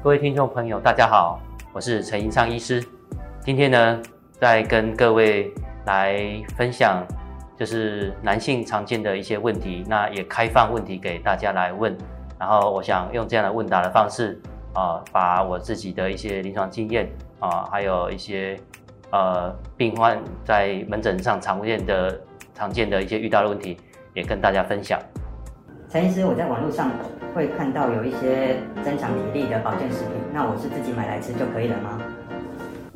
各位听众朋友，大家好，我是陈银昌医师。今天呢，在跟各位来分享，就是男性常见的一些问题，那也开放问题给大家来问。然后，我想用这样的问答的方式，啊，把我自己的一些临床经验啊，还有一些呃病患在门诊上常见的常见的一些遇到的问题，也跟大家分享。陈医师，我在网络上会看到有一些增强体力的保健食品，那我是自己买来吃就可以了吗？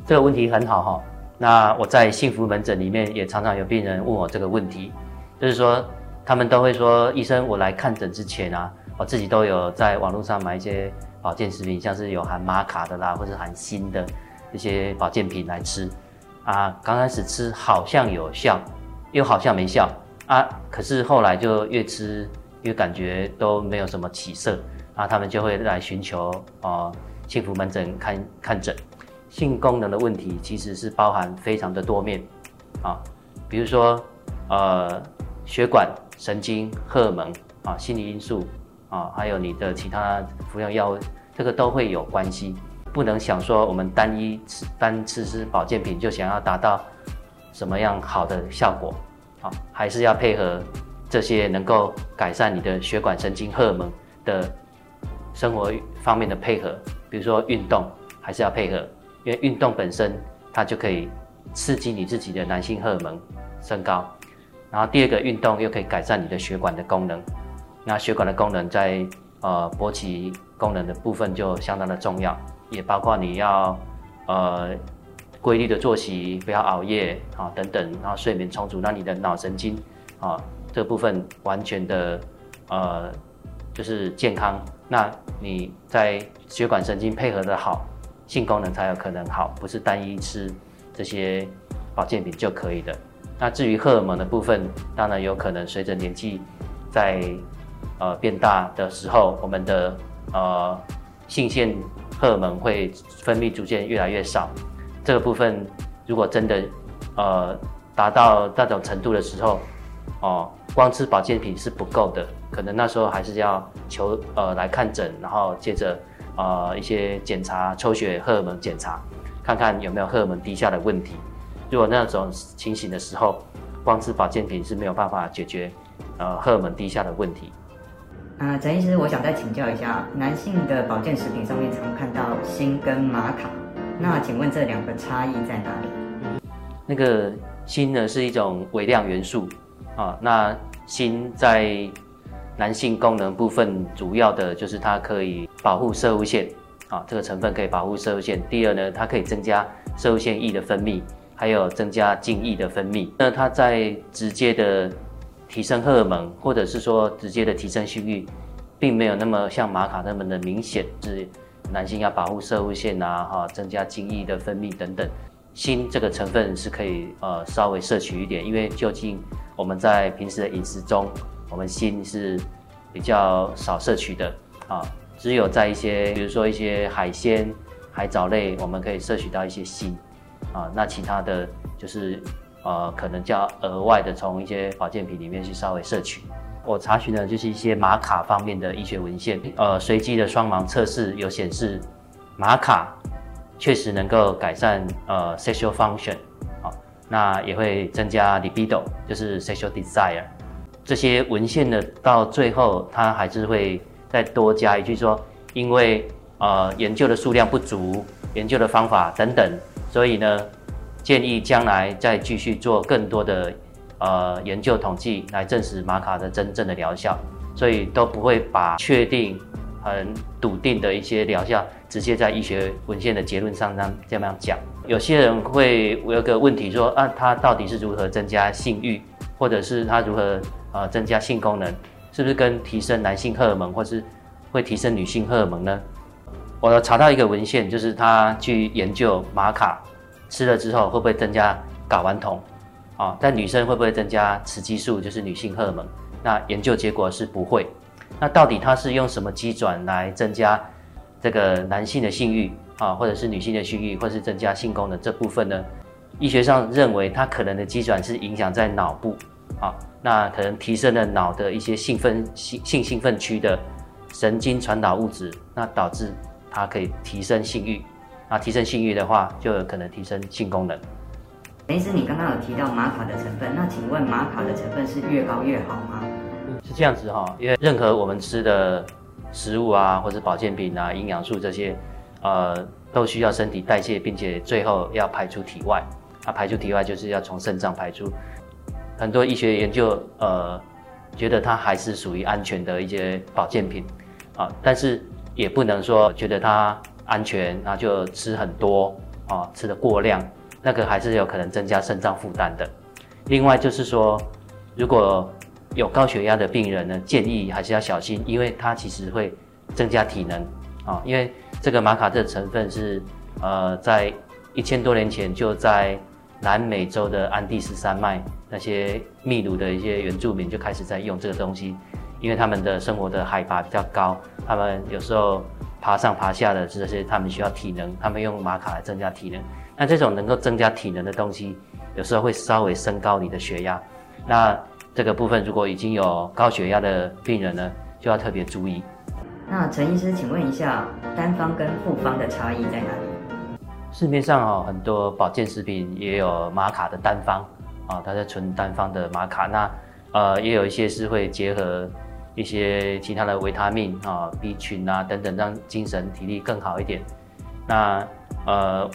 这个问题很好哈。那我在幸福门诊里面也常常有病人问我这个问题，就是说他们都会说，医生，我来看诊之前啊。我自己都有在网络上买一些保健食品，像是有含玛卡的啦，或者含锌的一些保健品来吃啊。刚开始吃好像有效，又好像没效啊。可是后来就越吃因为感觉都没有什么起色那。他们就会来寻求啊幸福门诊看看诊。性功能的问题其实是包含非常的多面啊，比如说呃血管、神经、荷尔蒙啊、心理因素。啊，还有你的其他服用药物，这个都会有关系。不能想说我们单一吃单吃吃保健品就想要达到什么样好的效果，啊，还是要配合这些能够改善你的血管、神经、荷尔蒙的生活方面的配合。比如说运动，还是要配合，因为运动本身它就可以刺激你自己的男性荷尔蒙升高，然后第二个运动又可以改善你的血管的功能。那血管的功能在呃勃起功能的部分就相当的重要，也包括你要呃规律的作息，不要熬夜啊等等，然后睡眠充足，让你的脑神经啊这部分完全的呃就是健康。那你在血管神经配合的好，性功能才有可能好，不是单一吃这些保健品就可以的。那至于荷尔蒙的部分，当然有可能随着年纪在呃，变大的时候，我们的呃性腺荷尔蒙会分泌逐渐越来越少。这个部分如果真的呃达到那种程度的时候，哦，光吃保健品是不够的，可能那时候还是要求呃来看诊，然后接着呃一些检查抽血荷尔蒙检查，看看有没有荷尔蒙低下的问题。如果那种情形的时候，光吃保健品是没有办法解决呃荷尔蒙低下的问题。啊，陈医师，我想再请教一下，男性的保健食品上面常看到锌跟玛卡，那请问这两个差异在哪里？那个锌呢是一种微量元素啊，那锌在男性功能部分主要的就是它可以保护射物腺啊，这个成分可以保护射物腺。第二呢，它可以增加射物腺液的分泌，还有增加精液的分泌。那它在直接的提升荷尔蒙，或者是说直接的提升性欲，并没有那么像玛卡那么的明显。是男性要保护射物腺啊，哈，增加精液的分泌等等。锌这个成分是可以呃稍微摄取一点，因为究竟我们在平时的饮食中，我们锌是比较少摄取的啊，只有在一些比如说一些海鲜、海藻类，我们可以摄取到一些锌啊，那其他的就是。呃，可能叫额外的从一些保健品里面去稍微摄取。我查询的就是一些玛卡方面的医学文献，呃，随机的双盲测试有显示，玛卡确实能够改善呃 sexual function，好，那也会增加 libido，就是 sexual desire。这些文献呢，到最后它还是会再多加一句说，因为呃研究的数量不足，研究的方法等等，所以呢。建议将来再继续做更多的呃研究统计来证实玛卡的真正的疗效，所以都不会把确定很笃定的一些疗效直接在医学文献的结论上这样这样讲。有些人会有个问题说啊，他到底是如何增加性欲，或者是他如何呃增加性功能，是不是跟提升男性荷尔蒙，或是会提升女性荷尔蒙呢？我查到一个文献，就是他去研究玛卡。吃了之后会不会增加睾丸酮？啊，但女生会不会增加雌激素，就是女性荷尔蒙？那研究结果是不会。那到底它是用什么机转来增加这个男性的性欲啊，或者是女性的性欲，或是增加性功能这部分呢？医学上认为它可能的机转是影响在脑部啊，那可能提升了脑的一些兴奋性性兴奋区的神经传导物质，那导致它可以提升性欲，那提升性欲的话，就有可能提升性功能。陈医师，你刚刚有提到玛卡的成分，那请问玛卡的成分是越高越好吗？是这样子哈，因为任何我们吃的食物啊，或者保健品啊、营养素这些，呃，都需要身体代谢，并且最后要排出体外。那排出体外就是要从肾脏排出。很多医学研究，呃，觉得它还是属于安全的一些保健品啊，但是也不能说觉得它安全，那就吃很多啊，吃的过量，那个还是有可能增加肾脏负担的。另外就是说，如果有高血压的病人呢，建议还是要小心，因为它其实会增加体能啊。因为这个玛卡这成分是呃，在一千多年前就在南美洲的安第斯山脉那些秘鲁的一些原住民就开始在用这个东西，因为他们的生活的海拔比较高，他们有时候爬上爬下的这些，他们需要体能，他们用玛卡来增加体能。那这种能够增加体能的东西，有时候会稍微升高你的血压。那这个部分，如果已经有高血压的病人呢，就要特别注意。那陈医师，请问一下，单方跟复方的差异在哪里？市面上哦，很多保健食品也有玛卡的单方啊，它是纯单方的玛卡。那呃，也有一些是会结合一些其他的维他命啊、B 群啊等等，让精神体力更好一点。那呃，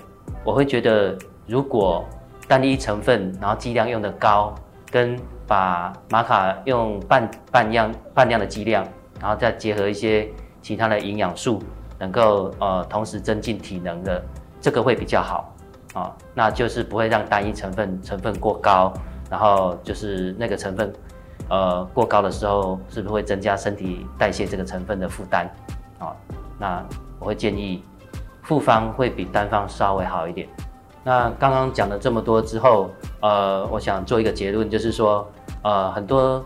我会觉得，如果单一成分，然后剂量用的高，跟把玛卡用半半样半量的剂量，然后再结合一些其他的营养素，能够呃同时增进体能的，这个会比较好啊。那就是不会让单一成分成分过高，然后就是那个成分呃过高的时候，是不是会增加身体代谢这个成分的负担啊？那我会建议复方会比单方稍微好一点。那刚刚讲了这么多之后，呃，我想做一个结论，就是说。呃，很多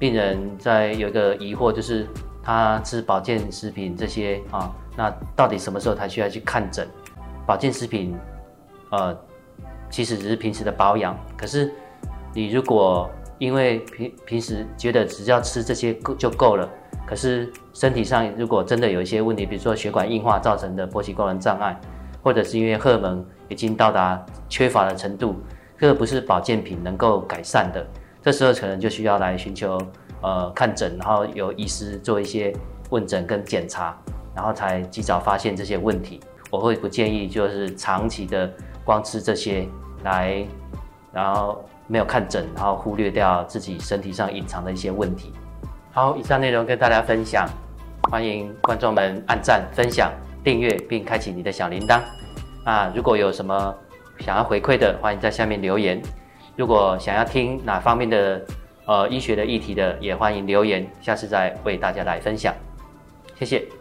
病人在有一个疑惑，就是他吃保健食品这些啊，那到底什么时候才需要去看诊？保健食品，呃，其实只是平时的保养。可是你如果因为平平时觉得只要吃这些够就够了，可是身体上如果真的有一些问题，比如说血管硬化造成的勃起功能障碍，或者是因为荷尔蒙已经到达缺乏的程度，这个不是保健品能够改善的。这时候可能就需要来寻求呃看诊，然后由医师做一些问诊跟检查，然后才及早发现这些问题。我会不建议就是长期的光吃这些来，然后没有看诊，然后忽略掉自己身体上隐藏的一些问题。好，以上内容跟大家分享，欢迎观众们按赞、分享、订阅并开启你的小铃铛。啊，如果有什么想要回馈的，欢迎在下面留言。如果想要听哪方面的呃医学的议题的，也欢迎留言，下次再为大家来分享。谢谢。